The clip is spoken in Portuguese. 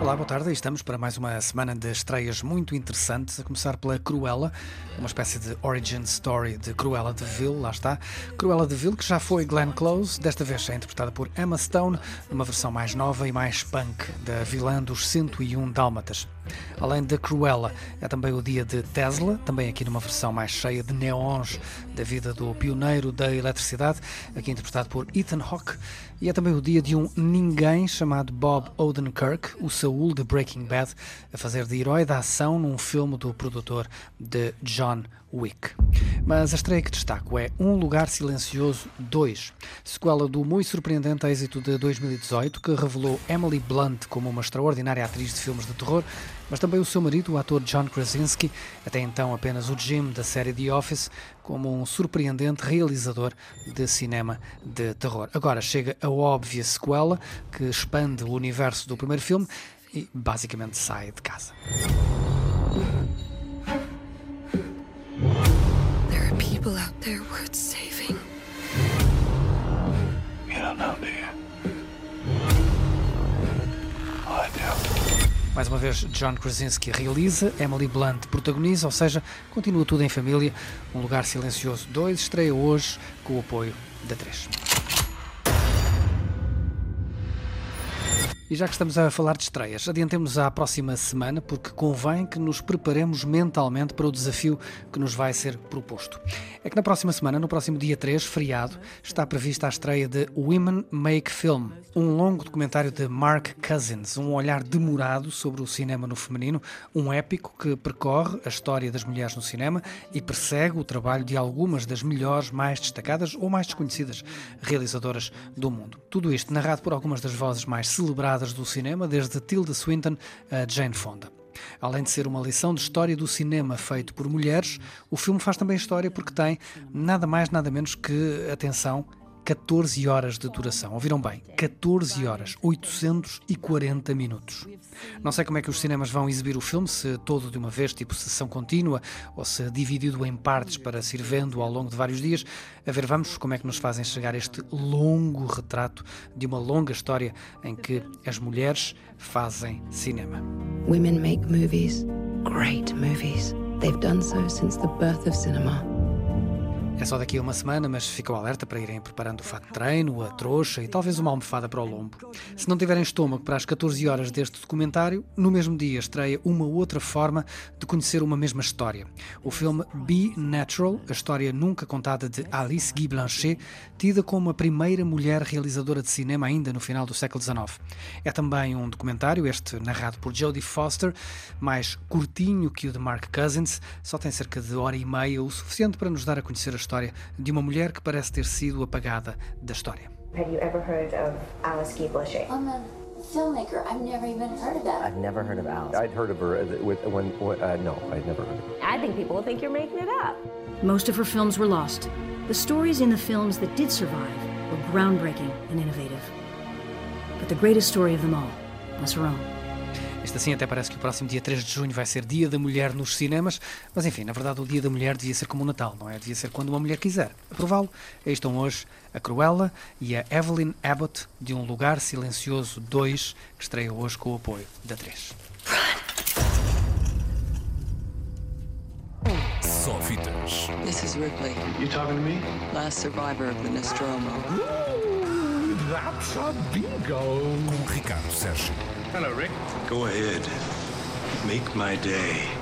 Olá, boa tarde. Estamos para mais uma semana de estreias muito interessantes, a começar pela Cruella, uma espécie de origin story de Cruella de Vil, lá está. Cruella de Vil, que já foi Glenn Close, desta vez é interpretada por Emma Stone, numa versão mais nova e mais punk da vilã dos 101 Dálmatas. Além de Cruella, é também o dia de Tesla, também aqui numa versão mais cheia de neons da vida do pioneiro da eletricidade, aqui interpretado por Ethan Hawke, e é também o dia de um ninguém chamado Bob Odenkirk, o Saul de Breaking Bad, a fazer de herói da ação num filme do produtor de John Wick. Mas a estreia que destaco é Um Lugar Silencioso 2, sequela do muito surpreendente êxito de 2018, que revelou Emily Blunt como uma extraordinária atriz de filmes de terror, mas também o seu marido, o ator John Krasinski, até então apenas o Jim da série The Office, como um surpreendente realizador de cinema de terror. Agora chega a óbvia sequela, que expande o universo do primeiro filme e basicamente sai de casa. There are people out there worth saving. You don't know, do you? Well, I do. Mais uma vez, John Krasinski realiza, Emily Blunt protagoniza, ou seja, continua tudo em família. Um Lugar Silencioso 2 estreia hoje com o apoio da 3. E já que estamos a falar de estreias, adiantemos à próxima semana, porque convém que nos preparemos mentalmente para o desafio que nos vai ser proposto. É que na próxima semana, no próximo dia 3, feriado, está prevista a estreia de Women Make Film, um longo documentário de Mark Cousins, um olhar demorado sobre o cinema no feminino, um épico que percorre a história das mulheres no cinema e persegue o trabalho de algumas das melhores, mais destacadas ou mais desconhecidas realizadoras do mundo. Tudo isto narrado por algumas das vozes mais celebradas do cinema, desde Tilda Swinton a Jane Fonda. Além de ser uma lição de história do cinema feito por mulheres, o filme faz também história porque tem nada mais, nada menos que, atenção, 14 horas de duração. Ouviram bem? 14 horas, 840 minutos. Não sei como é que os cinemas vão exibir o filme, se todo de uma vez, tipo sessão contínua, ou se dividido em partes para se ir vendo ao longo de vários dias. A ver, vamos como é que nos fazem chegar este longo retrato de uma longa história em que as mulheres fazem cinema. Women make movies, great movies. They've done so since the birth of cinema. É só daqui a uma semana, mas ficam alerta para irem preparando o fato de treino, a trouxa e talvez uma almofada para o lombo. Se não tiverem estômago para as 14 horas deste documentário, no mesmo dia estreia uma outra forma de conhecer uma mesma história. O filme Be Natural, a história nunca contada de Alice Guy Blanchet, tida como a primeira mulher realizadora de cinema ainda no final do século XIX. É também um documentário, este narrado por Jodie Foster, mais curtinho que o de Mark Cousins, só tem cerca de hora e meia, o suficiente para nos dar a conhecer a história de uma mulher que parece ter sido apagada da história. Have you ever heard of Alice Guy Blanchet? I'm a filmmaker. I've never even heard of that. I've never heard of Alice. I'd heard of her with when uh, no, I'd never heard of her. I think people will think you're making it up. Most of her films were lost. The stories in the films that did survive were groundbreaking and innovative. But the greatest story of them all was her own. Isto assim até parece que o próximo dia 3 de junho vai ser Dia da Mulher nos cinemas, mas enfim, na verdade o Dia da Mulher devia ser como o Natal, não é? Devia ser quando uma mulher quiser. Aprová-lo. Aí estão hoje a Cruella e a Evelyn Abbott de Um Lugar Silencioso 2, que estreia hoje com o apoio da 3. Só fitas. This is Ripley, You talking to me? last survivor of the Nostromo. That's a bingo. Com Ricardo Sérgio. Hello, Rick. Go ahead. Make my day.